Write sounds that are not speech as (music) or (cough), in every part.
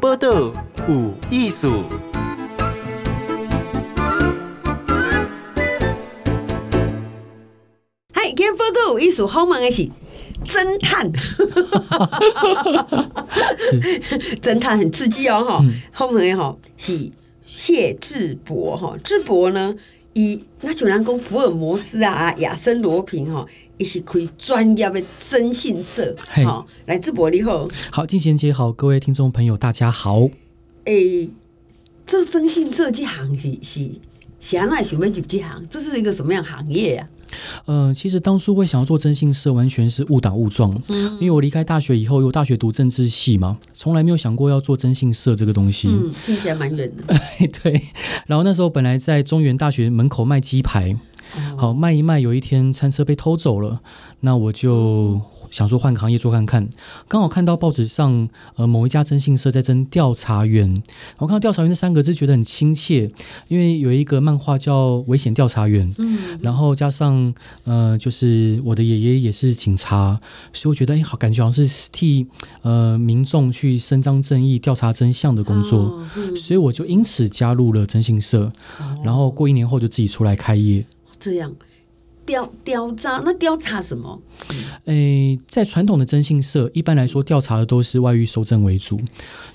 报道有艺术。嗨，今天报道有艺术，好忙的是侦探，(laughs) 侦探很刺激哦，哈、嗯，好忙的哈是谢智博哈，智博呢，以那就人讲福尔摩斯啊，亚森罗平哦，伊是开专业的征信社，吼，来自博你好，好，金贤姐好，各位听众朋友大家好。诶、欸，这征信社这行是是，谁来想要入这行，这是一个什么样行业啊？呃，其实当初会想要做征信社，完全是误打误撞。嗯，因为我离开大学以后，有大学读政治系嘛，从来没有想过要做征信社这个东西。嗯，听起来蛮远的。(laughs) 对，然后那时候本来在中原大学门口卖鸡排。好，卖一卖，有一天餐车被偷走了，那我就想说换个行业做看看。刚好看到报纸上，呃，某一家征信社在征调查员。我看到调查员这三个字，觉得很亲切，因为有一个漫画叫《危险调查员》，嗯，然后加上呃，就是我的爷爷也是警察，所以我觉得哎，好，感觉好像是替呃民众去伸张正义、调查真相的工作，哦嗯，所以我就因此加入了征信社，然后过一年后就自己出来开业。这样调调查，那调查什么？诶，在传统的征信社，一般来说调查的都是外遇收证为主，因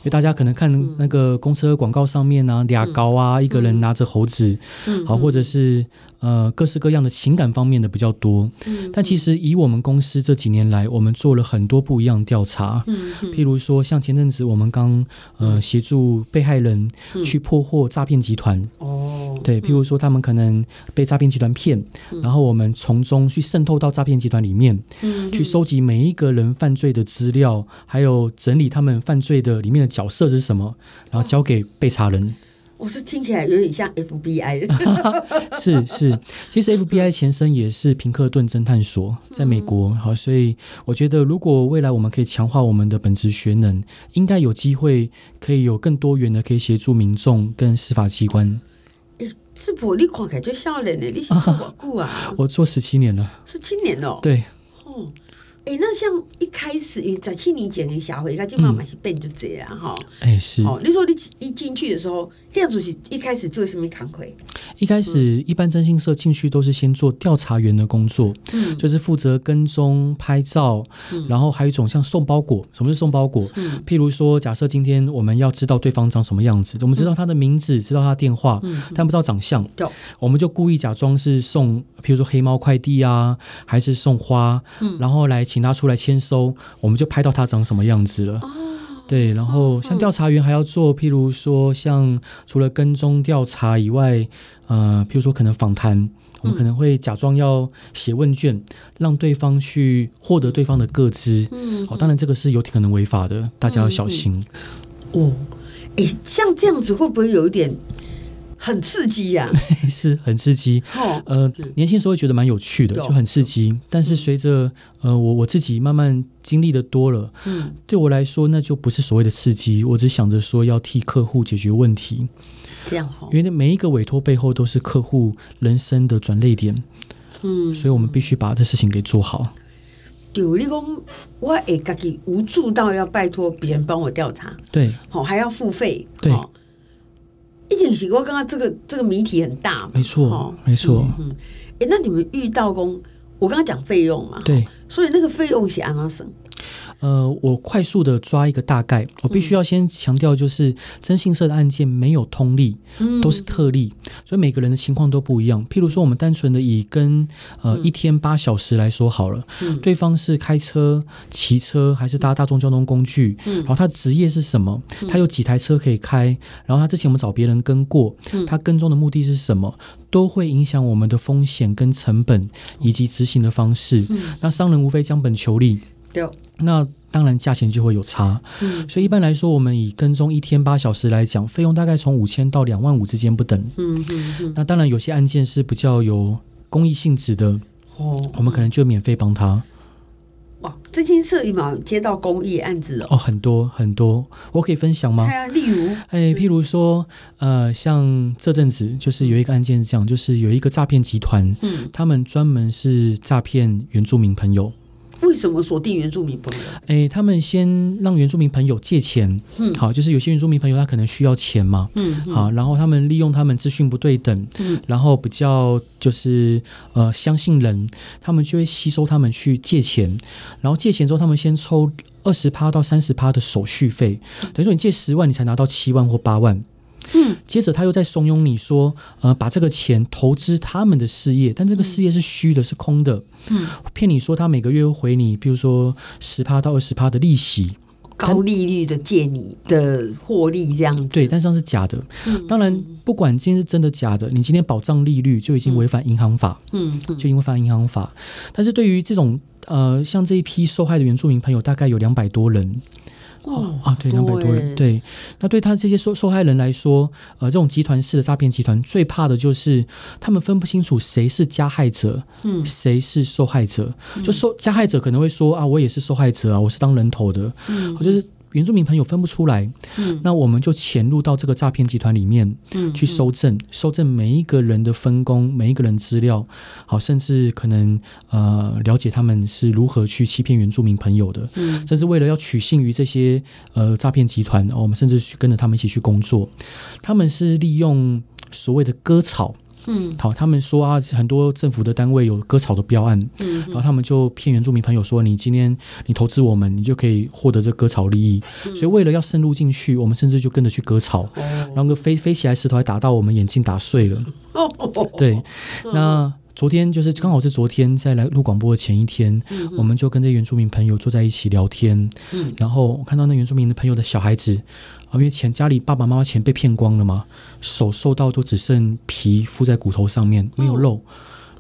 为大家可能看那个公车广告上面啊，俩高啊、嗯，一个人拿着猴子，嗯、好，或者是。呃，各式各样的情感方面的比较多，嗯，但其实以我们公司这几年来，我们做了很多不一样的调查，嗯，譬如说像前阵子我们刚呃协助被害人去破获诈骗集团，哦，对，譬如说他们可能被诈骗集团骗，然后我们从中去渗透到诈骗集团里面，嗯，去收集每一个人犯罪的资料，还有整理他们犯罪的里面的角色是什么，然后交给被查人。我是听起来有点像 FBI (laughs) 是是，其实 FBI 前身也是平克顿侦探所，在美国。好，所以我觉得如果未来我们可以强化我们的本职学能，应该有机会可以有更多元的可以协助民众跟司法机关。诶，智博，你看起来就少年呢，你是做多久啊？(laughs) 我做十七年了，十七年哦。对。哦。哎、欸，那像一开始，在七年前的社会，他就慢慢是变就这样哈。哎、嗯欸，是。哦，你说你一进去的时候，这样子是一开始做什么工作？一开始，一般征信社进去都是先做调查员的工作，嗯，就是负责跟踪、拍照，嗯，然后还有一种像送包裹。什么是送包裹？嗯，譬如说，假设今天我们要知道对方长什么样子，我们知道他的名字，知道他的电话，嗯，但不知道长相，对，我们就故意假装是送，譬如说黑猫快递啊，还是送花，嗯，然后来。请他出来签收，我们就拍到他长什么样子了。对，然后像调查员还要做，譬如说像除了跟踪调查以外，呃，譬如说可能访谈，我们可能会假装要写问卷，让对方去获得对方的个资。嗯，好，当然这个是有可能违法的，大家要小心。哦，哎，像这样子会不会有一点？很刺激呀、(laughs) 啊，是很刺激。呃，年轻时候会觉得蛮有趣的，就很刺激。但是随着呃我我自己慢慢经历的多了，嗯，对我来说那就不是所谓的刺激。我只想着说要替客户解决问题，这样好。因为每一个委托背后都是客户人生的转泪点，嗯，所以我们必须把这事情给做好。有你讲，我会自己无助到要拜托别人帮我调查，对，好还要付费，对。一点是，我刚刚这个这个谜题很大，没错，哦、没错。嗯，哎、嗯欸，那你们遇到工，我刚刚讲费用嘛，对，所以那个费用是按哪算？呃，我快速的抓一个大概，我必须要先强调，就是征信社的案件没有通例，都是特例，所以每个人的情况都不一样。譬如说，我们单纯的以跟呃一天八小时来说好了，对方是开车、骑车还是搭大众交通工具，然后他职业是什么，他有几台车可以开，然后他之前我们找别人跟过，他跟踪的目的是什么，都会影响我们的风险跟成本以及执行的方式。那商人无非将本求利。对，那当然价钱就会有差，嗯，所以一般来说，我们以跟踪一天八小时来讲，费用大概从五千到两万五之间不等，嗯嗯嗯。那当然有些案件是比较有公益性质的，哦，我们可能就免费帮他。哇，真心社有没有接到公益案子哦？哦，很多很多，我可以分享吗？啊，例如，哎，譬如说，呃，像这阵子就是有一个案件是这样，就是有一个诈骗集团，嗯，他们专门是诈骗原住民朋友。为什么锁定原住民朋友？哎，他们先让原住民朋友借钱，嗯，好，就是有些原住民朋友他可能需要钱嘛，嗯，好，然后他们利用他们资讯不对等，嗯，然后比较就是呃相信人，他们就会吸收他们去借钱，然后借钱之后，他们先抽二十趴到三十趴的手续费，等于说你借十万，你才拿到七万或八万。嗯，接着他又在怂恿你说，呃，把这个钱投资他们的事业，但这个事业是虚的，是空的。嗯，骗你说他每个月会回你，比如说十趴到二十趴的利息，高利率的借你的获利这样子。对，但是是假的。嗯，当然，不管今天是真的假的，你今天保障利率就已经违反银行法。嗯，就因为违反银行法。但是对于这种呃，像这一批受害的原住民朋友，大概有两百多人。哦啊，对，两百多人，对。那对他这些受受害人来说，呃，这种集团式的诈骗集团最怕的就是他们分不清楚谁是加害者，嗯，谁是受害者。就受加害者可能会说啊，我也是受害者啊，我是当人头的，嗯，我就是。原住民朋友分不出来，嗯，那我们就潜入到这个诈骗集团里面，嗯，去搜证，搜证每一个人的分工，每一个人资料，好，甚至可能呃了解他们是如何去欺骗原住民朋友的，嗯，甚至为了要取信于这些呃诈骗集团，我们甚至去跟着他们一起去工作，他们是利用所谓的割草。嗯，好，他们说啊，很多政府的单位有割草的标案，嗯，然后他们就骗原住民朋友说，你今天你投资我们，你就可以获得这割草利益。嗯，所以为了要深入进去，我们甚至就跟着去割草，哦，然后个飞飞起来石头还打到我们眼镜打碎了。哦，对，那。昨天就是刚好是昨天在来录广播的前一天，嗯、我们就跟这原住民朋友坐在一起聊天，嗯、然后我看到那原住民的朋友的小孩子，啊，因为钱家里爸爸妈妈钱被骗光了嘛，手瘦到都只剩皮附在骨头上面，没有肉，哦、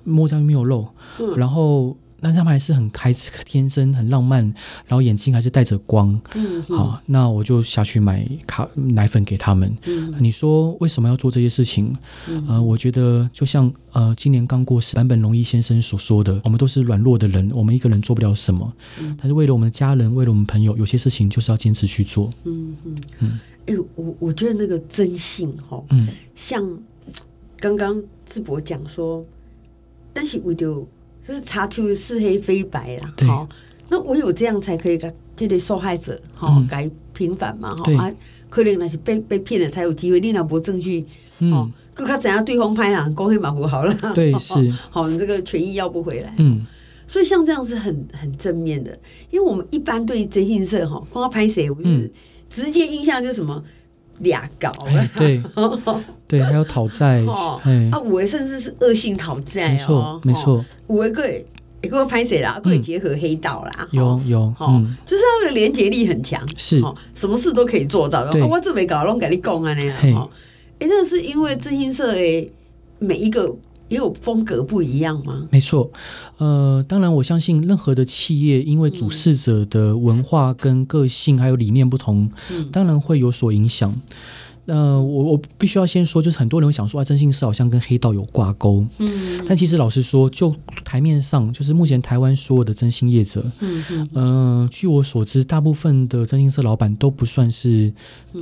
摸上去没有肉，嗯、然后。但是他们还是很开天真，很浪漫，然后眼睛还是带着光。嗯，好，那我就下去买卡奶粉给他们。嗯，你说为什么要做这些事情？嗯，呃，我觉得就像呃，今年刚过世坂本龙一先生所说的，我们都是软弱的人，我们一个人做不了什么。嗯，但是为了我们的家人，为了我们朋友，有些事情就是要坚持去做。嗯嗯嗯。哎、欸，我我觉得那个真性哈，嗯，像刚刚智博讲说，但是我就。就是查出是黑非白啦，好，那我有这样才可以给这类受害者哈改平反嘛，哈啊，可能那是被被骗了才有机会，你那无证据，嗯，更加怎样对方拍啊公黑马虎好了，对，(laughs) 是，好，你这个权益要不回来，嗯，所以像这样是很很正面的，因为我们一般对征信社哈，光拍谁，我是直接印象就是什么。俩搞。了，对 (laughs) 对，还有讨债，啊，五位甚至是恶性讨债，没错没错，五位可以也给我拍谁啦？可以结合黑道啦，有有，嗯，就是他们的连结力很强，是，什么事都可以做到的。我这没搞，拢给你讲啊那样，哎，那是因为征信社诶，每一个。也有风格不一样吗？没错，呃，当然，我相信任何的企业，因为主事者的文化跟个性还有理念不同，嗯、当然会有所影响。呃，我我必须要先说，就是很多人会想说啊，征信社好像跟黑道有挂钩。嗯，但其实老实说，就台面上，就是目前台湾所有的征信业者，嗯嗯，呃，据我所知，大部分的征信社老板都不算是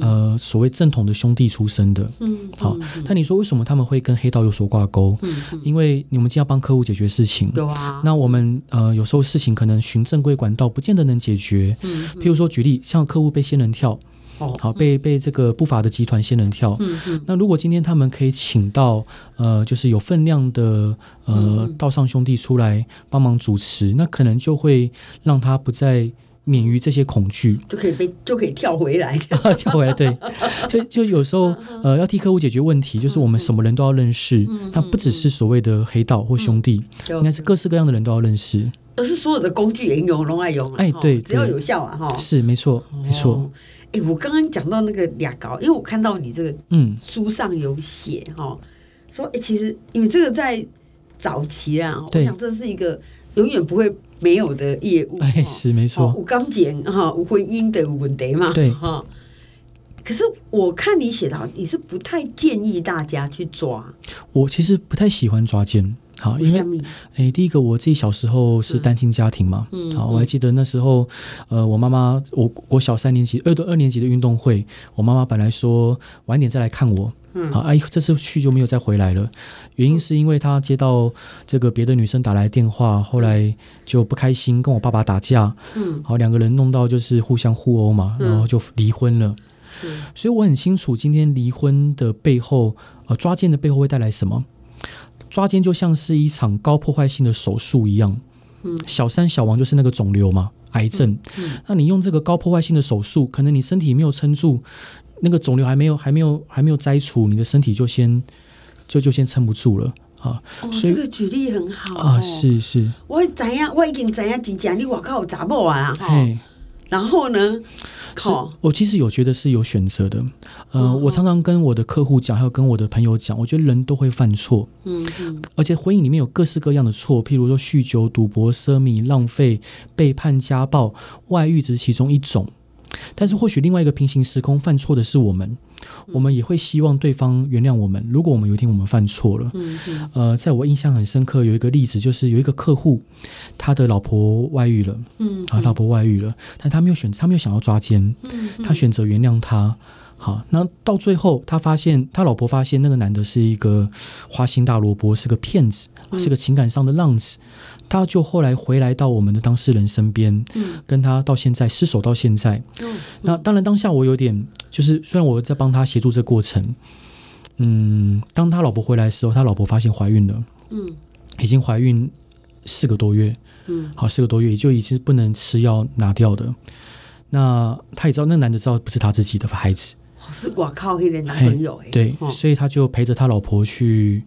呃所谓正统的兄弟出身的。嗯，好，那你说为什么他们会跟黑道有所挂钩？嗯，因为你们既要帮客户解决事情，有啊，那我们呃有时候事情可能循正规管道不见得能解决。嗯，譬如说举例，像客户被仙人跳。好，被被这个不法的集团仙人跳。嗯嗯。那如果今天他们可以请到呃，就是有分量的呃道上兄弟出来帮忙主持，那可能就会让他不再免于这些恐惧，就可以被就可以跳回来，(laughs) 跳回来。对，就就有时候呃要替客户解决问题，就是我们什么人都要认识，那不只是所谓的黑道或兄弟，应该是各式各样的人都要认识，而是所有的工具也用，都爱用。哎，对，只要有效啊，哈，是没错，没错。哎，我刚刚讲到那个牙膏，因为我看到你这个嗯。书上有写哈、嗯，说哎，其实因为这个在早期啊，我想这是一个永远不会没有的业务，哎，是没错，无刚检哈，无婚姻的问题嘛，对。哈。可是我看你写的，你是不太建议大家去抓，我其实不太喜欢抓奸。好，因为诶，第一个我自己小时候是单亲家庭嘛，嗯，好，我还记得那时候，呃，我妈妈，我我小三年级，二的二年级的运动会，我妈妈本来说晚点再来看我，嗯，好，哎，这次去就没有再回来了。原因是因为她接到这个别的女生打来电话，后来就不开心，跟我爸爸打架。嗯，好，两个人弄到就是互相互殴嘛，然后就离婚了。嗯，所以我很清楚今天离婚的背后，呃，抓奸的背后会带来什么？抓奸就像是一场高破坏性的手术一样。嗯，小三小王就是那个肿瘤嘛，癌症。嗯，那你用这个高破坏性的手术，可能你身体没有撑住。那个肿瘤还没有还没有还没有摘除，你的身体就先就就先撑不住了啊！哦，这个举例很好啊，是是。我怎样？我已经怎样？真正你我靠，查某啊！嘿，然后呢？是，我其实有觉得是有选择的。呃，哦、我常常跟我的客户讲，还有跟我的朋友讲，我觉得人都会犯错。嗯嗯。而且婚姻里面有各式各样的错，譬如说酗酒、赌博、奢靡、浪费、背叛、家暴、外遇，只是其中一种。但是或许另外一个平行时空犯错的是我们，我们也会希望对方原谅我们。如果我们有一天我们犯错了，呃，在我印象很深刻有一个例子，就是有一个客户，他的老婆外遇了，嗯，啊，老婆外遇了，但他没有选，他没有想要抓奸，他选择原谅他。好，那到最后他发现，他老婆发现那个男的是一个花心大萝卜，是个骗子，是个情感上的浪子。他就后来回来到我们的当事人身边，嗯，跟他到现在失守到现在。嗯，那当然当下我有点，就是虽然我在帮他协助这个过程，嗯，当他老婆回来的时候，他老婆发现怀孕了，嗯，已经怀孕四个多月，嗯，好，四个多月也就已经不能吃药拿掉的。那他也知道，那男的知道不是他自己的孩子，是我靠，黑人男朋友，对，所以他就陪着他老婆去。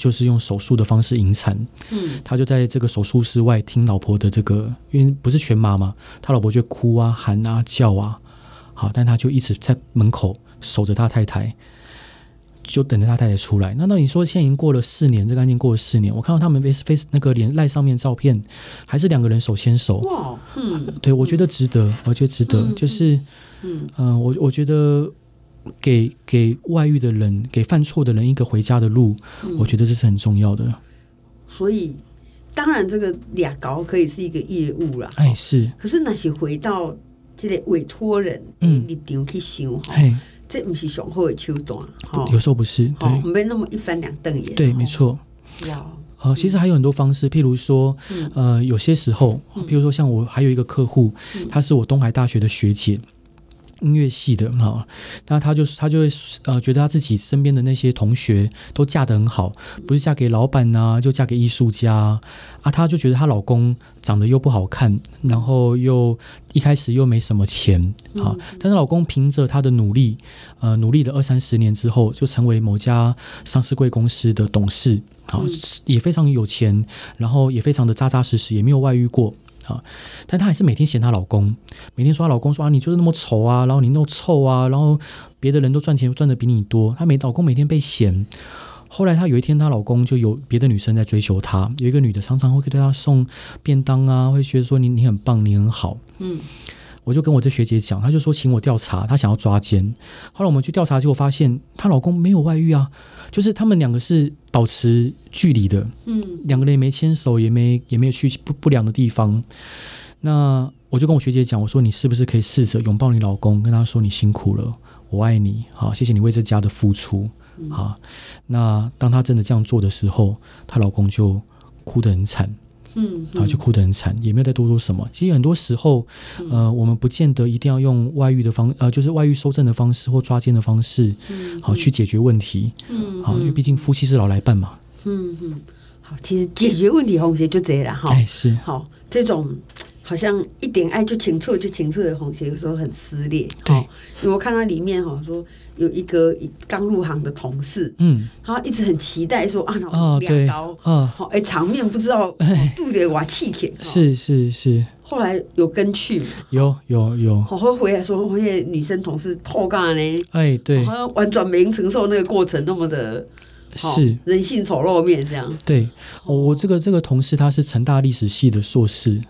就是用手术的方式引产，嗯，他就在这个手术室外听老婆的这个，因为不是全麻嘛，他老婆就哭啊、喊啊、叫啊，好，但他就一直在门口守着他太太，就等着他太太。出来。那那你说现在已经过了四年，这个案件过了四年，我看到他们 face face 那个脸赖上面照片，还是两个人手牵手，哇，嗯，对，我觉得值得，我觉得值得，嗯、就是，嗯嗯、呃，我我觉得。给给外遇的人，给犯错的人一个回家的路，嗯、我觉得这是很重要的。所以，当然这个俩搞可以是一个业务啦。哎，是。可是那些回到这个委托人，嗯，立场去想哈，嘿这不是上好的手段，有时候不是，对，没那么一翻两瞪眼。对，没错。哇，呃，其实还有很多方式，譬如说，嗯、呃，有些时候，譬如说，像我还有一个客户，她、嗯、是我东海大学的学姐。音乐系的哈，那他就是他就会呃觉得他自己身边的那些同学都嫁得很好，不是嫁给老板呐，就嫁给艺术家啊，他就觉得她老公长得又不好看，然后又一开始又没什么钱啊，但是老公凭着他的努力，呃，努力了二三十年之后，就成为某家上市贵公司的董事啊，也非常有钱，然后也非常的扎扎实实，也没有外遇过。啊，但她还是每天嫌她老公，每天说她老公说啊，你就是那么丑啊，然后你那么臭啊，然后别的人都赚钱赚的比你多，她每老公每天被嫌。后来她有一天，她老公就有别的女生在追求她，有一个女的常常会给她送便当啊，会觉得说你你很棒，你很好。嗯，我就跟我这学姐讲，她就说请我调查，她想要抓奸。后来我们去调查，结果发现她老公没有外遇啊。就是他们两个是保持距离的，嗯，两个人也没牵手，也没也没有去不不良的地方。那我就跟我学姐讲，我说你是不是可以试着拥抱你老公，跟他说你辛苦了，我爱你，好，谢谢你为这家的付出，好。那当她真的这样做的时候，她老公就哭得很惨。嗯，然后就哭得很惨，也没有再多说什么。其实很多时候，呃，我们不见得一定要用外遇的方，呃，就是外遇收证的方式或抓奸的方式，好去解决问题。嗯，好，因为毕竟夫妻是老来伴嘛。嗯嗯，好，其实解决问题红鞋就这样了哈。哎，是。好，这种好像一点爱就清楚就清楚的红鞋，有时候很撕裂。对，因为我看到里面哈说。有一个刚入行的同事，嗯，他一直很期待说啊，两刀，嗯，好，哎，场面不知道肚里瓦气铁，(laughs) 是是是。后来有跟去，有有有，好后回来说，那些女生同事偷干呢，哎，对，好像完全没承受那个过程那么的。是人性丑陋面这样。对，我这个这个同事他是成大历史系的硕士，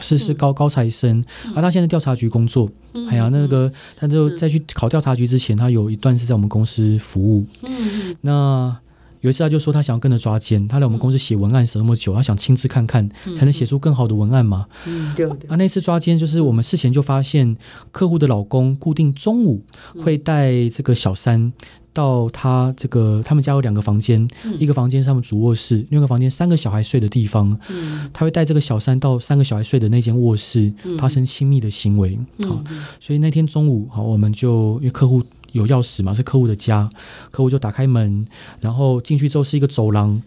是是高高材生，而他现在调查局工作。哎呀，那个他就在去考调查局之前，他有一段是在我们公司服务。嗯，那有一次他就说他想要跟着抓奸，他来我们公司写文案写那么久，他想亲自看看，才能写出更好的文案嘛。嗯，对对。啊，那次抓奸就是我们事前就发现客户的老公固定中午会带这个小三。到他这个，他们家有两个房间，嗯、一个房间是他们主卧室，另一个房间三个小孩睡的地方。嗯、他会带这个小三到三个小孩睡的那间卧室，发生亲密的行为。好、嗯，所以那天中午，好，我们就因为客户有钥匙嘛，是客户的家，客户就打开门，然后进去之后是一个走廊，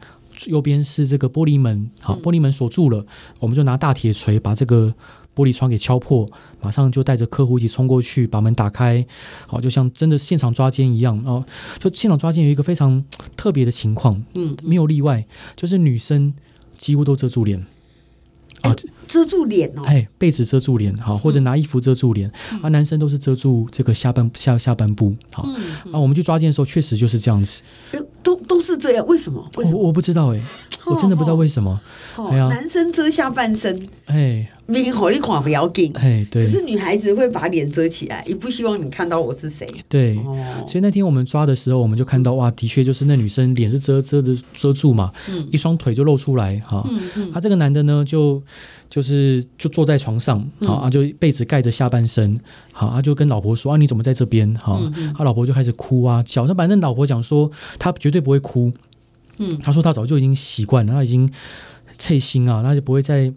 右边是这个玻璃门，好，玻璃门锁住了，嗯、我们就拿大铁锤把这个。玻璃窗给敲破，马上就带着客户一起冲过去，把门打开，好，就像真的现场抓奸一样哦。就现场抓奸有一个非常特别的情况，嗯，没有例外，就是女生几乎都遮住脸，啊、欸，遮住脸哦，哎，被子遮住脸，好，或者拿衣服遮住脸，嗯、啊，男生都是遮住这个下半下下半部，好，嗯嗯、啊，我们去抓奸的时候确实就是这样子。都都是这样，为什么？为什么？我我不知道哎、欸，我真的不知道为什么。哎呀，男生遮下半身，哎，明火你看不要紧，哎，对。可是女孩子会把脸遮起来，也不希望你看到我是谁。对，所以那天我们抓的时候，我们就看到哇，的确就是那女生脸是遮遮的遮住嘛，嗯，一双腿就露出来哈。嗯嗯。他这个男的呢，就就是就坐在床上，好啊，就被子盖着下半身，好啊，就跟老婆说啊，你怎么在这边？哈，他老婆就开始哭啊叫。他反正老婆讲说，他绝对不会哭。嗯，他说他早就已经习惯了，他已经脆心啊，他就不会再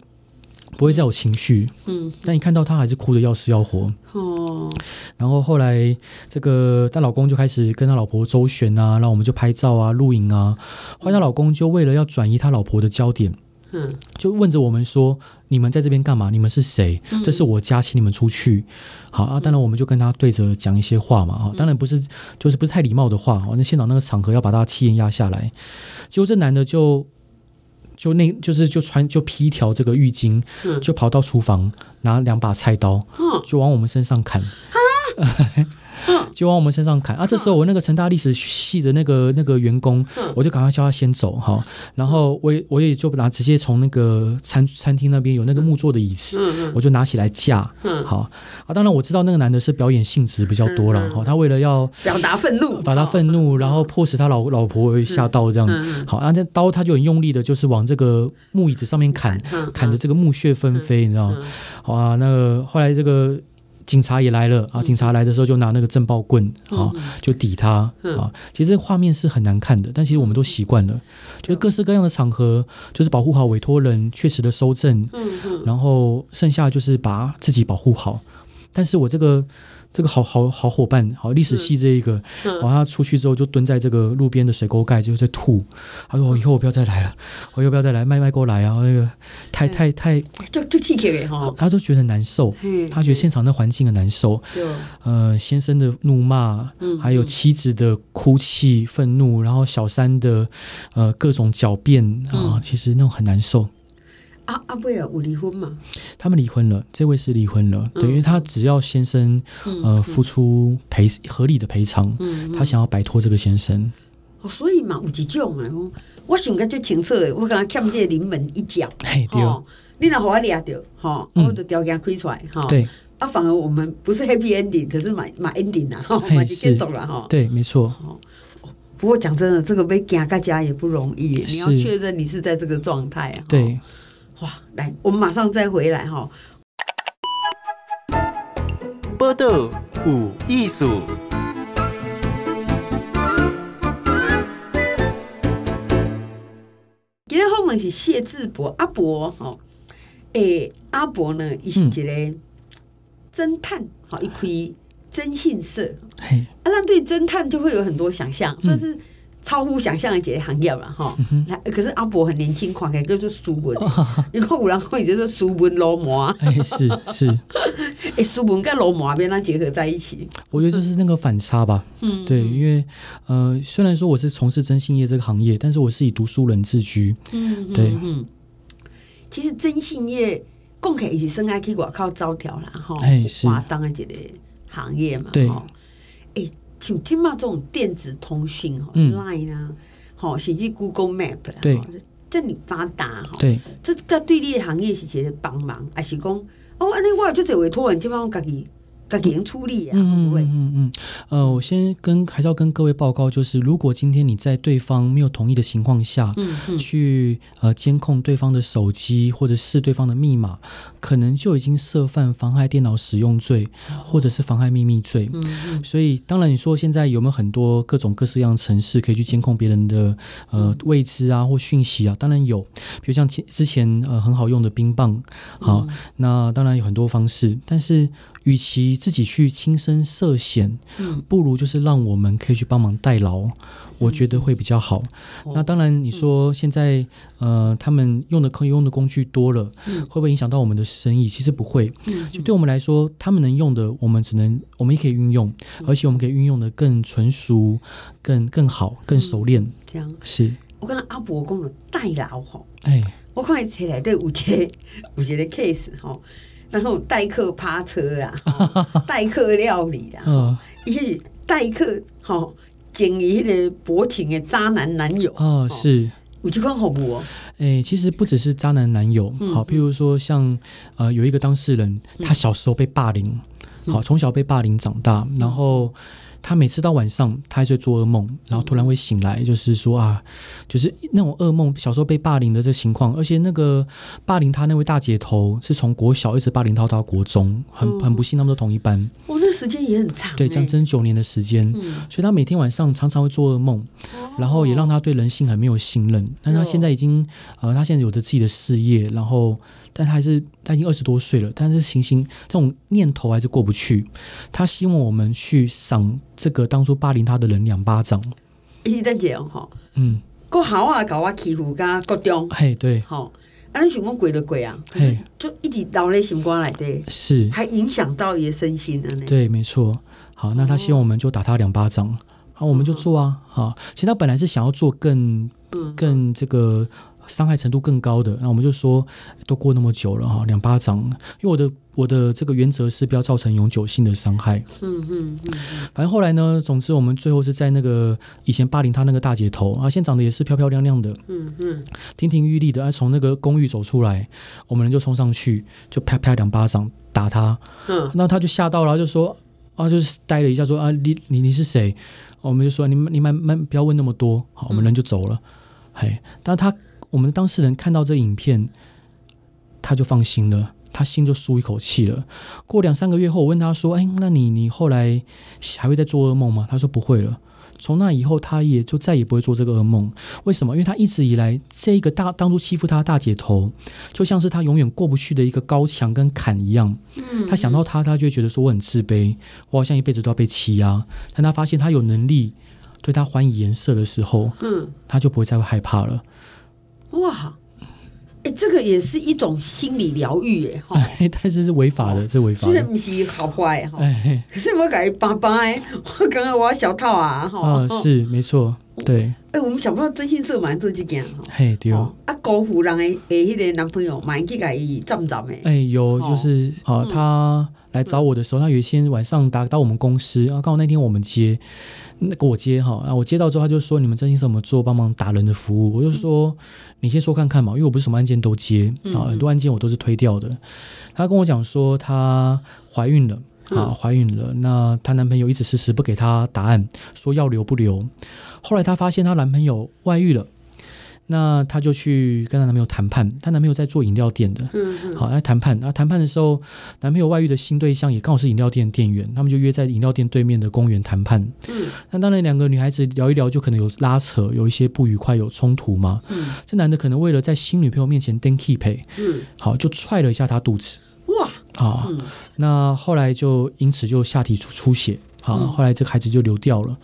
不会再有情绪。嗯，但一看到他还是哭的要死要活。哦，然后后来这个她老公就开始跟他老婆周旋啊，然后我们就拍照啊、录影啊。后来他老公就为了要转移他老婆的焦点。嗯，就问着我们说：“你们在这边干嘛？你们是谁？这是我家，请你们出去。”好啊，当然我们就跟他对着讲一些话嘛。啊，当然不是，就是不是太礼貌的话。那现场那个场合要把他气焰压下来。结果这男的就就那，就是就穿就披一条这个浴巾，就跑到厨房拿两把菜刀，就往我们身上砍。就往我们身上砍啊！这时候我那个成大历史系的那个那个员工，我就赶快叫他先走哈。然后我也我也就拿直接从那个餐餐厅那边有那个木座的椅子，我就拿起来架。好啊，当然我知道那个男的是表演性质比较多了哈。他为了要表达愤怒，把他愤怒，然后迫使他老老婆会下刀这样。好，然后那刀他就很用力的，就是往这个木椅子上面砍，砍着这个木屑纷飞，你知道吗？好啊，那个后来这个。警察也来了啊！警察来的时候就拿那个震爆棍啊，就抵他啊。其实这画面是很难看的，但其实我们都习惯了。就是各式各样的场合，就是保护好委托人，确实的收证，然后剩下就是把自己保护好。但是我这个。这个好好好伙伴，好历史系这一个，然后他出去之后就蹲在这个路边的水沟盖，就在吐。他说：“我以后我不要再来了，我以后不要再来，卖卖过来啊！那个太太太，就就气给哈。”他都觉得难受，他觉得现场的环境很难受。呃，先生的怒骂，还有妻子的哭泣、愤怒，然后小三的呃各种狡辩啊，其实那种很难受。阿阿贝尔，有离婚嘛？他们离婚了，这位是离婚了。对，因为他只要先生呃付出赔合理的赔偿，他想要摆脱这个先生。哦，所以嘛，有一种啊，我想个最清楚的，我刚刚欠这临门一脚。嘿，对，你若和我俩掉，哈，我的条件开出来，哈。对。啊，反而我们不是 happy ending，可是蛮蛮 ending 啊，哈，蛮结束了哈。对，没错。不过讲真的，这个被赶大家也不容易，你要确认你是在这个状态啊。对。哇，来，我们马上再回来哈。报道有艺术。今天后面是谢志博阿伯哦，诶，阿伯呢，伊是一个侦探，好，一开征信社，嘿，啊，那对侦探就会有很多想象，算是。超乎想象的一个行业了哈，可是阿伯很年轻，看起来就是书文，(laughs) 因为有人会觉得书文老麻，哎是是，(laughs) 哎书文跟老麻变它结合在一起，我觉得就是那个反差吧，嗯，对，因为呃虽然说我是从事征信业这个行业，但是我是以读书人自居，嗯对，嗯，其实征信业讲起来是生爱去外靠招条啦哈，哎是，当然一个行业嘛，对，哎。像今嘛这种电子通讯哈，Line 啊，好，甚至 Google Map 对，这你发达哈，对，这个对你的行业是一个帮忙，还是讲哦，安尼我有这个委托人，基本上自己该给人处理啊，嗯会嗯嗯，呃，我先跟还是要跟各位报告，就是如果今天你在对方没有同意的情况下，嗯嗯，去呃监控对方的手机或者是对方的密码，可能就已经涉犯妨害电脑使用罪，或者是妨害秘密罪。嗯嗯，所以当然你说现在有没有很多各种各式样的程式可以去监控别人的呃位置啊或讯息啊？当然有，比如像之前呃很好用的冰棒，好，嗯、那当然有很多方式，但是。与其自己去亲身涉险，嗯，不如就是让我们可以去帮忙代劳，嗯、我觉得会比较好。嗯、那当然，你说现在、嗯、呃，他们用的可以用的工具多了，嗯，会不会影响到我们的生意？其实不会，嗯，就对我们来说，他们能用的，我们只能我们也可以运用，嗯、而且我们可以运用的更纯熟、更更好、更熟练。嗯、这样是。我跟阿伯讲了代劳哈，哎，我看起来对有些有些的 case 哈。那种代客趴车啊，(laughs) 代客料理啊，一些代客哈，捡一些薄情的渣男男友哦，是，有这款好不？哎，其实不只是渣男男友，好，譬如说像呃，有一个当事人，他小时候被霸凌，好，从小被霸凌长大，然后。他每次到晚上，他还是会做噩梦，然后突然会醒来，就是说啊，就是那种噩梦，小时候被霸凌的这个情况，而且那个霸凌他那位大姐头是从国小一直霸凌到到国中，很很不幸，他们都同一班。哦，那时间也很长，对，将近九年的时间，所以他每天晚上常常会做噩梦，然后也让他对人性很没有信任。但他现在已经呃，他现在有着自己的事业，然后。但他还是他已经二十多岁了，但是行星这种念头还是过不去。他希望我们去赏这个当初霸凌他的人两巴掌。一旦这样哈，嗯，过好啊，搞我欺负加各种，嘿，对，好，啊，你想讲鬼的鬼啊，就一直劳累心光来的，是，还影响到你的身心了呢。对，没错。好，那他希望我们就打他两巴掌，好，我们就做啊。好，其实他本来是想要做更更这个。伤害程度更高的，那我们就说，都过那么久了哈，两巴掌。因为我的我的这个原则是不要造成永久性的伤害。嗯嗯嗯。反正后来呢，总之我们最后是在那个以前霸凌他那个大姐头啊，现在长得也是漂漂亮亮的。嗯嗯。亭亭玉立的，啊，从那个公寓走出来，我们人就冲上去，就啪啪两巴掌打他。嗯。那他就吓到了，就说啊，就是呆了一下，说啊，你你你是谁？我们就说你你慢慢不要问那么多，好，我们人就走了。嘿，但他。我们的当事人看到这影片，他就放心了，他心就舒一口气了。过两三个月后，我问他说：“哎，那你你后来还会再做噩梦吗？”他说：“不会了。”从那以后，他也就再也不会做这个噩梦。为什么？因为他一直以来，这一个大当初欺负他的大姐头，就像是他永远过不去的一个高墙跟坎一样。他想到他，他就会觉得说我很自卑，我好像一辈子都要被欺压。但他发现他有能力对他还以颜色的时候，嗯，他就不会再会害怕了。哇，哎、欸，这个也是一种心理疗愈，哎，哈，(laughs) 但是是违法的，是违、哦、法的，虽然不是好坏，哈，可是我感觉爸爸，哎，我刚刚我要小套啊，哈，啊，是没错，对，哎、欸，我们小朋友真心社蛮做这件，哈，嘿，对哦，啊，辜负人诶，诶，迄个男朋友蛮去甲伊站站诶，哎，有，就是啊，他来找我的时候，他有一天晚上打到我们公司，啊，刚好那天我们接。那个我接哈，啊，我接到之后他就说，你们征信社怎么做帮忙打人的服务？我就说你先说看看嘛，因为我不是什么案件都接啊，很多案件我都是推掉的。他跟我讲说她怀孕了啊，怀孕了。那她男朋友一直迟迟不给她答案，说要留不留。后来她发现她男朋友外遇了。那她就去跟她男朋友谈判，她男朋友在做饮料店的，嗯嗯，好，来谈判。那谈判的时候，男朋友外遇的新对象也刚好是饮料店店员，他们就约在饮料店对面的公园谈判。嗯，那当然两个女孩子聊一聊，就可能有拉扯，有一些不愉快，有冲突嘛。嗯，这男的可能为了在新女朋友面前登 keep 陪，嗯，好，就踹了一下她肚子。哇，啊，嗯，那后来就因此就下体出出血，好，后来这个孩子就流掉了。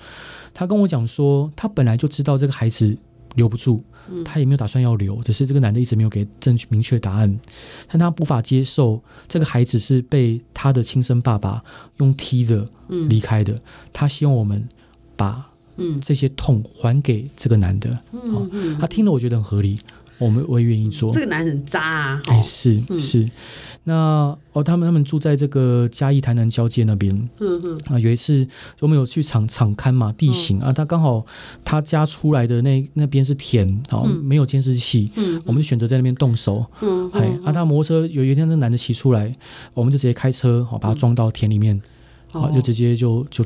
他跟我讲说，他本来就知道这个孩子留不住。他也没有打算要留，只是这个男的一直没有给正确明确答案，但他无法接受这个孩子是被他的亲生爸爸用踢的离开的，他希望我们把这些痛还给这个男的。哦，他听了我觉得很合理，我们我也愿意做。这个男人渣啊！哎，是是。那哦，他们他们住在这个嘉义台南交界那边。嗯嗯啊，有一次我们有去场场勘嘛，地形啊，他刚好他家出来的那那边是田，哦，没有监视器，嗯，我们就选择在那边动手。嗯，哎，啊，他摩托车有一天那男的骑出来，我们就直接开车，好把他装到田里面。啊，就直接就就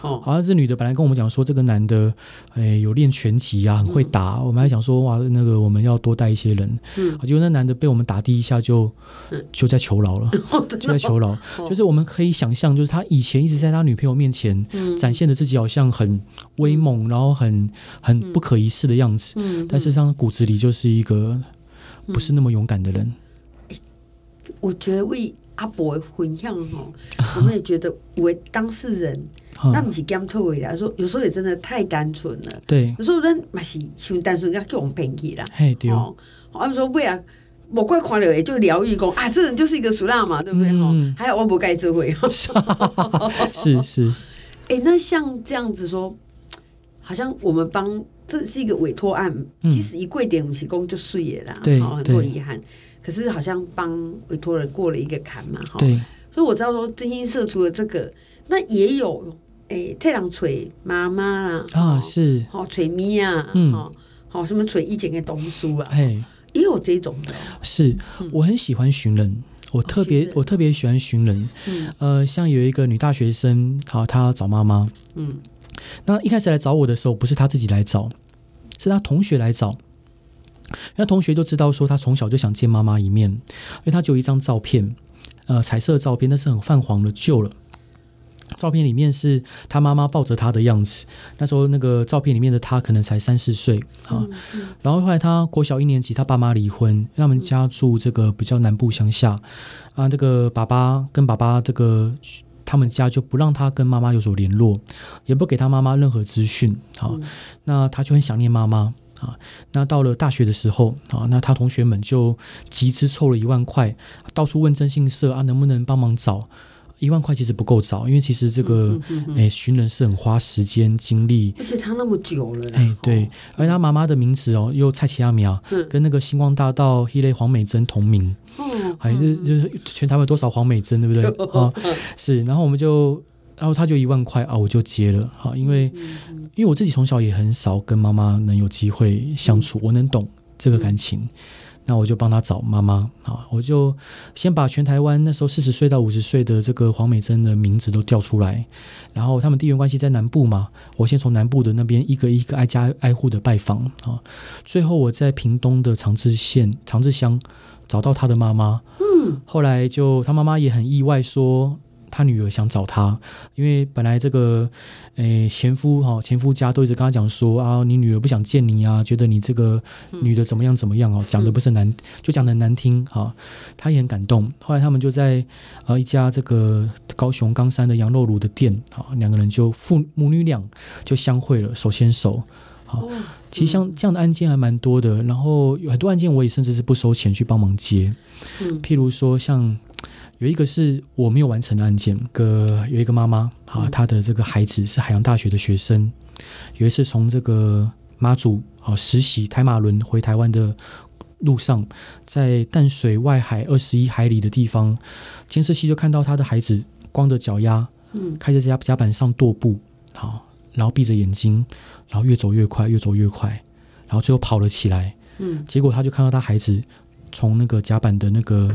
揍。好像这女的本来跟我们讲说，这个男的，哎，有练拳击啊，很会打。嗯、我们还想说，哇，那个我们要多带一些人。嗯，结果那男的被我们打第一下就就在求饶了，(laughs) 嗯、就在求饶。哦、就是我们可以想象，就是他以前一直在他女朋友面前展现的自己好像很威猛，嗯、然后很很不可一世的样子。嗯，但事实上骨子里就是一个不是那么勇敢的人。嗯、我觉得为阿伯的分享哈，我们也觉得为当事人。那不是检讨的啦，说有时候也真的太单纯了。对，有时候人嘛是想单纯，叫我们骗去啦。嘿，对。哦，我们说为啊，我怪狂了，也就疗愈工啊，这人就是一个俗辣嘛，对不对？哈，还有我不该这回。是是。(laughs) 哎，那像这样子说，好像我们帮这是一个委托案，即使一贵点，我们提供就碎了啦。对，很多遗憾。可是好像帮委托人过了一个坎嘛，哈。对。所以我知道说，真心社除了这个，那也有。诶，替人找妈妈啦，啊是，好找咪啊，嗯，好什么找以前的同事啊，哎，也有这种的。是，我很喜欢寻人，我特别我特别喜欢寻人。嗯，呃，像有一个女大学生，好，她找妈妈。嗯，那一开始来找我的时候，不是她自己来找，是她同学来找。那同学就知道说，她从小就想见妈妈一面，因为她就有一张照片，呃，彩色照片，但是很泛黄的，旧了。照片里面是他妈妈抱着他的样子，那时候那个照片里面的他可能才三四岁啊。然后后来他国小一年级，他爸妈离婚，他们家住这个比较南部乡下啊。这个爸爸跟爸爸这个他们家就不让他跟妈妈有所联络，也不给他妈妈任何资讯啊。那他就很想念妈妈啊。那到了大学的时候啊，那他同学们就集资凑了一万块，到处问征信社啊，能不能帮忙找。一万块其实不够找，因为其实这个诶寻、嗯欸、人是很花时间精力，而且他那么久了，哎、欸、对，而他妈妈的名字哦又蔡奇亚米亚，跟那个星光大道一类黄美珍同名，嗯，还是就是全台湾多少黄美珍对不对？啊？(laughs) 是，然后我们就，然后他就一万块啊，我就接了啊，因为因为我自己从小也很少跟妈妈能有机会相处，我能懂这个感情。那我就帮他找妈妈。啊，我就先把全台湾那时候四十岁到五十岁的这个黄美珍的名字都调出来，然后他们地缘关系在南部嘛，我先从南部的那边一个一个挨家挨户的拜访。啊，最后我在屏东的长治县长治乡找到他的妈妈，嗯，后来就他妈妈也很意外说。他女儿想找他，因为本来这个，诶、欸，前夫哈，前夫家都一直跟他讲说啊，你女儿不想见你啊，觉得你这个女的怎么样怎么样哦，讲的不是难，就讲的难听哈。他也很感动。后来他们就在呃一家这个高雄冈山的羊肉炉的店啊，两个人就父母女俩就相会了，手牵手。好，其实像这样的案件还蛮多的，然后有很多案件我也甚至是不收钱去帮忙接，譬如说像。有一个是我没有完成的案件，个有一个妈妈啊，她的这个孩子是海洋大学的学生，有一次从这个妈祖啊实习台马轮回台湾的路上，在淡水外海二十一海里的地方，监视器就看到他的孩子光着脚丫，嗯，开始在甲板上踱步，好，然后闭着眼睛，然后越走越快，越走越快，然后最后跑了起来，嗯，结果他就看到他孩子。从那个甲板的那个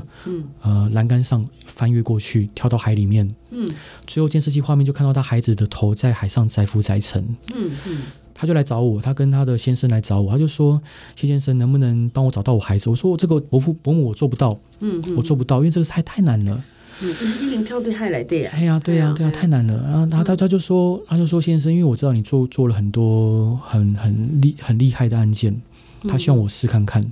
呃栏杆上翻越过去，跳到海里面。嗯，最后监视器画面就看到他孩子的头在海上载浮载沉。嗯嗯，他就来找我，他跟他的先生来找我，他就说：“谢先生，能不能帮我找到我孩子？”我说：“我这个伯父伯母我做不到。”嗯，我做不到，因为这个太太难了。嗯，一零跳对海来的呀。哎呀，对呀，对呀，太难了。然后他他他就说，他就说先生，因为我知道你做做了很多很很厉很厉害的案件，他希望我试看看。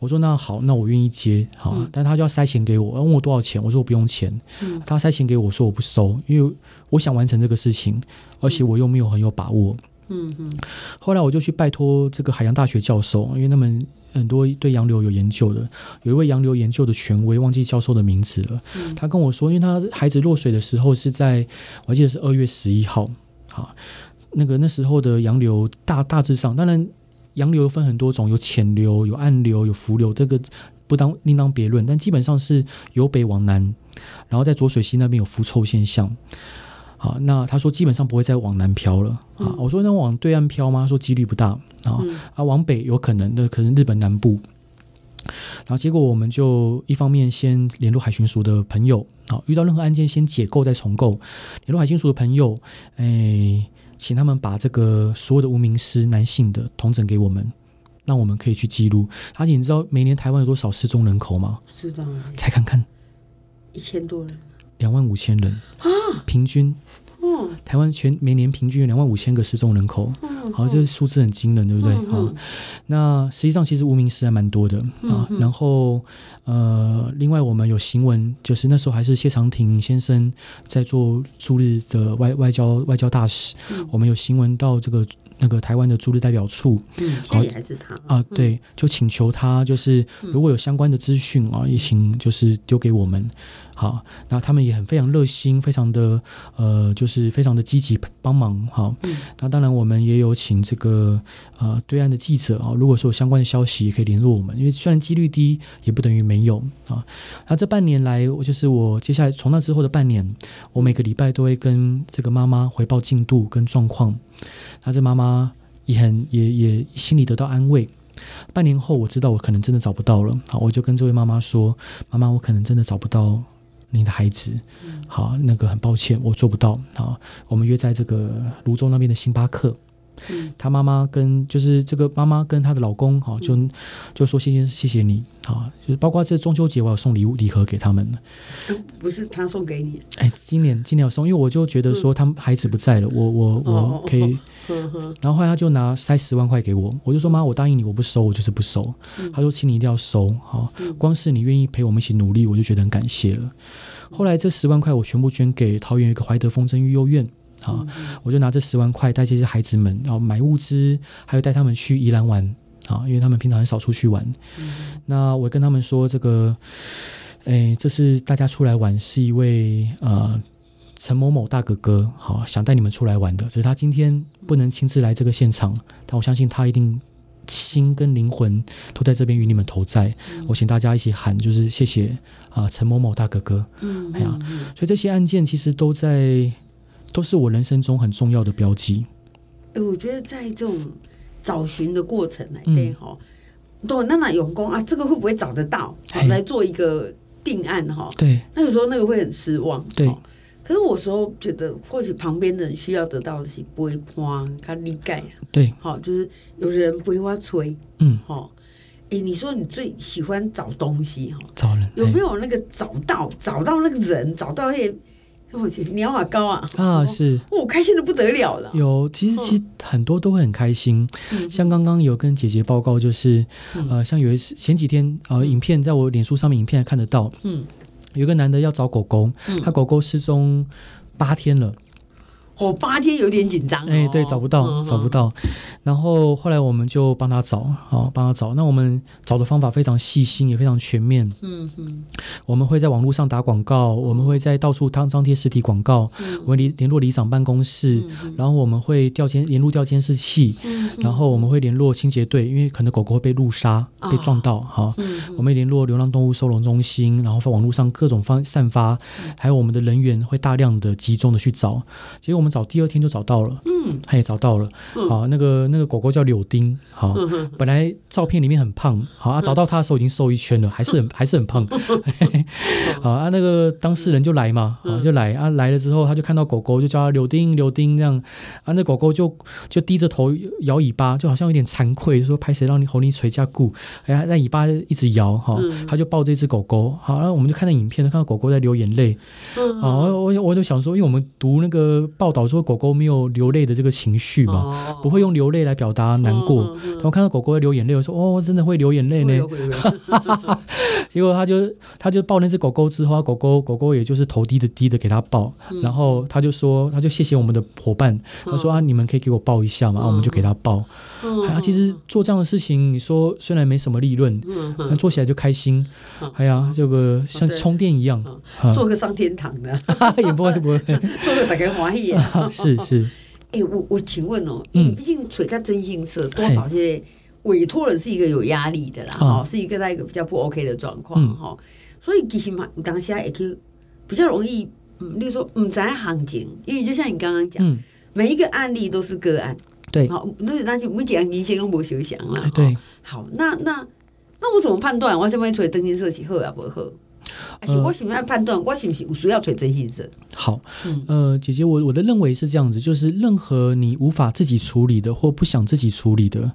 我说那好，那我愿意接，好，但他就要塞钱给我，问我多少钱，我说我不用钱，他塞钱给我，说我不收，因为我想完成这个事情，而且我又没有很有把握，嗯嗯。后来我就去拜托这个海洋大学教授，因为他们很多对洋流有研究的，有一位洋流研究的权威，忘记教授的名字了，他跟我说，因为他孩子落水的时候是在，我记得是二月十一号，好，那个那时候的洋流大大致上，当然。洋流分很多种，有浅流、有暗流、有浮流，这个不当另当别论。但基本上是由北往南，然后在浊水溪那边有浮臭现象。好，那他说基本上不会再往南漂了。啊、嗯，我说那往对岸漂吗？他说几率不大。啊、嗯、啊，往北有可能，那可能日本南部。然后结果我们就一方面先联络海巡署的朋友，啊，遇到任何案件先解构再重构，联络海巡署的朋友，哎，请他们把这个所有的无名尸男性的同整给我们，让我们可以去记录。而且你知道每年台湾有多少失踪人口吗？知道，猜看看，一千多人，两万五千人啊，平均。台湾全每年平均有两万五千个失踪人口，好，这个数字很惊人，对不对？啊，那实际上其实无名尸还蛮多的啊。然后呃，另外我们有新闻，就是那时候还是谢长廷先生在做驻日的外外交外交大使，我们有新闻到这个那个台湾的驻日代表处，嗯，现在也还是他啊，对，就请求他就是如果有相关的资讯啊，也请就是丢给我们。好，那他们也很非常热心，非常的呃，就是非常的积极帮忙。好，嗯、那当然我们也有请这个呃对岸的记者啊，如果说有相关的消息，也可以联络我们，因为虽然几率低，也不等于没有啊。那这半年来，我就是我接下来从那之后的半年，我每个礼拜都会跟这个妈妈回报进度跟状况。那这妈妈也很也也心里得到安慰。半年后，我知道我可能真的找不到了，好，我就跟这位妈妈说：“妈妈，我可能真的找不到。”你的孩子，好，那个很抱歉，我做不到。好，我们约在这个泸州那边的星巴克。嗯，他妈妈跟就是这个妈妈跟她的老公，好，就就说谢谢谢谢你，好，就是包括这中秋节我有送礼物礼盒给他们了。不是他送给你？哎，今年今年要送，因为我就觉得说他们孩子不在了，我我我可以。然后后来他就拿塞十万块给我，我就说妈，我答应你，我不收，我就是不收。他说，请你一定要收，好，光是你愿意陪我们一起努力，我就觉得很感谢了。后来这十万块我全部捐给桃园一个怀德风筝育幼院。啊！我就拿这十万块带这些孩子们，然后买物资，还有带他们去宜兰玩啊，因为他们平常很少出去玩。嗯、那我跟他们说，这个，哎，这是大家出来玩，是一位呃陈某某大哥哥，好想带你们出来玩的。只是他今天不能亲自来这个现场，但我相信他一定心跟灵魂都在这边与你们同在。嗯、我请大家一起喊，就是谢谢啊，陈某某大哥哥。嗯，哎呀，所以这些案件其实都在。都是我人生中很重要的标记。哎，我觉得在这种找寻的过程来对哈，都那那用功啊，这个会不会找得到？好，来做一个定案哈。对，那有时候那个会很失望。对，可是我时候觉得，或许旁边的人需要得到的是不会慌，他理解。对，好，就是有人不会话吹。嗯，好。哎，你说你最喜欢找东西哈？找人有没有那个找到找到那个人找到那些？我去，你要好高啊！啊，是，我开心的不得了了。有，其实其实很多都会很开心。像刚刚有跟姐姐报告，就是呃，像有一次前几天呃，影片在我脸书上面影片还看得到。嗯，有个男的要找狗狗，他狗狗失踪八天了。哦，八天有点紧张。哎，对，找不到，找不到。然后后来我们就帮他找，好，帮他找。那我们找的方法非常细心，也非常全面。嗯哼。我们会在网络上打广告，我们会在到处张张贴实体广告。我们联联络里长办公室，然后我们会调监联络调监视器，然后我们会联络清洁队，因为可能狗狗会被路杀、被撞到。哈，我们联络流浪动物收容中心，然后在网络上各种方散发，还有我们的人员会大量的集中的去找。结果我们。找第二天就找到了，嗯，他也找到了，好，那个那个狗狗叫柳丁，好，本来照片里面很胖，好啊，找到他的时候已经瘦一圈了，还是很还是很胖，(laughs) 好啊，那个当事人就来嘛，啊，就来啊，来了之后他就看到狗狗，就叫他柳丁柳丁这样，啊，那狗狗就就低着头摇尾巴，就好像有点惭愧，就说拍谁让你猴你捶家顾，哎呀，那尾巴一直摇，哈，他就抱这只狗狗，好，然后我们就看到影片，看到狗狗在流眼泪，啊，我我我就想说，因为我们读那个报道。说狗狗没有流泪的这个情绪嘛，不会用流泪来表达难过。然后看到狗狗在流眼泪，我说哦，真的会流眼泪呢。(laughs) 结果他就他就抱那只狗狗之后，狗狗狗狗也就是头低的低的给他抱，然后他就说他就谢谢我们的伙伴，他说啊，你们可以给我抱一下嘛，我们就给他抱。啊，其实做这样的事情，你说虽然没什么利润，但做起来就开心。哎呀，这个像充电一样，做个上天堂的 (laughs) 也不会不会，(laughs) 做个大家欢喜啊。是 (laughs) 是，哎、欸，我我请问哦，嗯，毕竟垂个征信社多少些委托人是一个有压力的啦，哈、嗯，是一个在一个比较不 OK 的状况，哈、嗯，所以其实嘛，当下也可以比较容易，嗯，例如说，嗯，在行情，因为就像你刚刚讲，嗯、每一个案例都是个案，对，好，那那就每件案件都没想啦，对，好，那那那我怎么判断我这边找登记社是好啊不好？而且我想要判断我是不是有需要找征信社？好，呃，姐姐，我我的认为是这样子，就是任何你无法自己处理的或不想自己处理的，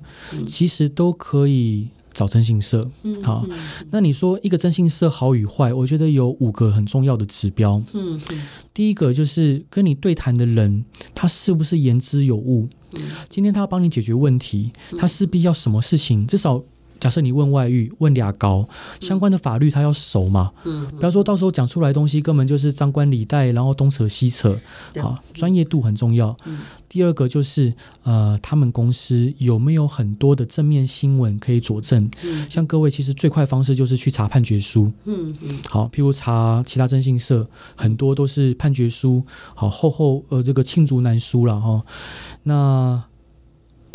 其实都可以找征信社。好，那你说一个征信社好与坏，我觉得有五个很重要的指标。嗯，第一个就是跟你对谈的人，他是不是言之有物？今天他要帮你解决问题，他势必要什么事情，至少。假设你问外遇，问俩高相关的法律，他要熟嘛？嗯，不要说到时候讲出来的东西根本就是张冠李戴，然后东扯西扯。好，专业度很重要。第二个就是呃，他们公司有没有很多的正面新闻可以佐证？像各位其实最快方式就是去查判决书。嗯嗯。好，譬如查其他征信社，很多都是判决书，好厚厚呃这个罄竹难书了哈。那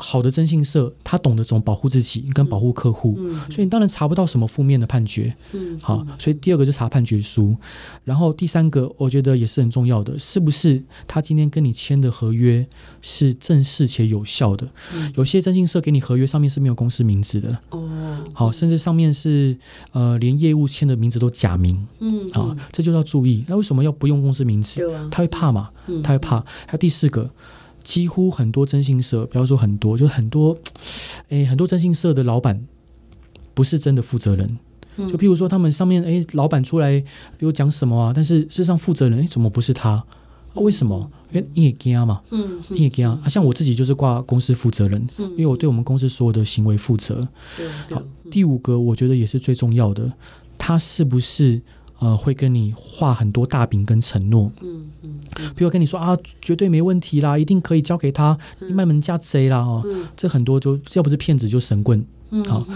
好的征信社，他懂得怎么保护自己跟保护客户，所以你当然查不到什么负面的判决。嗯，好，所以第二个就查判决书，然后第三个我觉得也是很重要的，是不是他今天跟你签的合约是正式且有效的？嗯、有些征信社给你合约上面是没有公司名字的。哦，好，甚至上面是呃连业务签的名字都假名。嗯，啊，这就要注意。那为什么要不用公司名字？他会怕嘛？他会怕。还有第四个。几乎很多征信社，不要说很多，就很多，(tsk) 哎，很多征信社的老板不是真的负责人。就譬如说，他们上面哎，老板出来，比如讲什么啊，但是事实上负责人哎，怎么不是他？啊、为什么？因为你也惊嘛，嗯，你也惊啊。像我自己就是挂公司负责人，因为我对我们公司所有的行为负责。好，第五个我觉得也是最重要的，他是不是？呃，会跟你画很多大饼跟承诺，嗯嗯，比如跟你说啊，绝对没问题啦，一定可以交给他，卖门家贼啦哦，这很多就要不是骗子就神棍，嗯，好，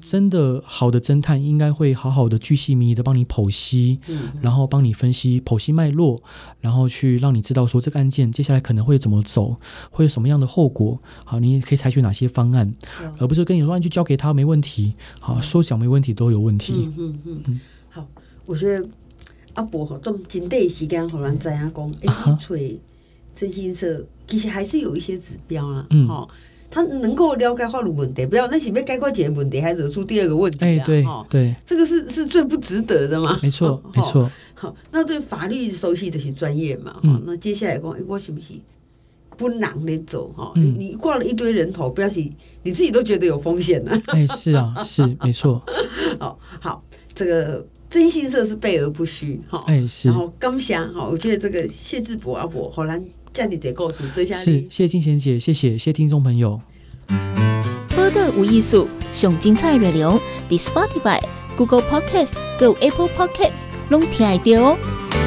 真的好的侦探应该会好好的巨细靡遗的帮你剖析，然后帮你分析剖析脉络，然后去让你知道说这个案件接下来可能会怎么走，会有什么样的后果，好，你可以采取哪些方案，而不是跟你说你就交给他没问题，好，说讲没问题都有问题，嗯嗯。嗯，好。我觉得阿伯吼，都真短时间，好难知影讲，哎，吹征信社其实还是有一些指标啦，嗯，哦，他能够了解法律问题，不要那是要解决问题，还惹出第二个问题啊，对对，这个是是最不值得的嘛，没错没错。好，那对法律熟悉这些专业嘛，哈，那接下来讲，我是不是不难的走哈？你挂了一堆人头，不要紧，你自己都觉得有风险呢。哎，是啊，是没错。(laughs) 好好，这个。征信社是备而不虚，哈，哎是，然后刚想哈，我觉得这个谢志博阿伯好难叫你这告诉，等下是谢谢金贤姐，谢谢谢谢听众朋友。播客无艺术，上精彩内容，The Spotify、Google Podcast、Go Apple Podcasts，拢听得到哦。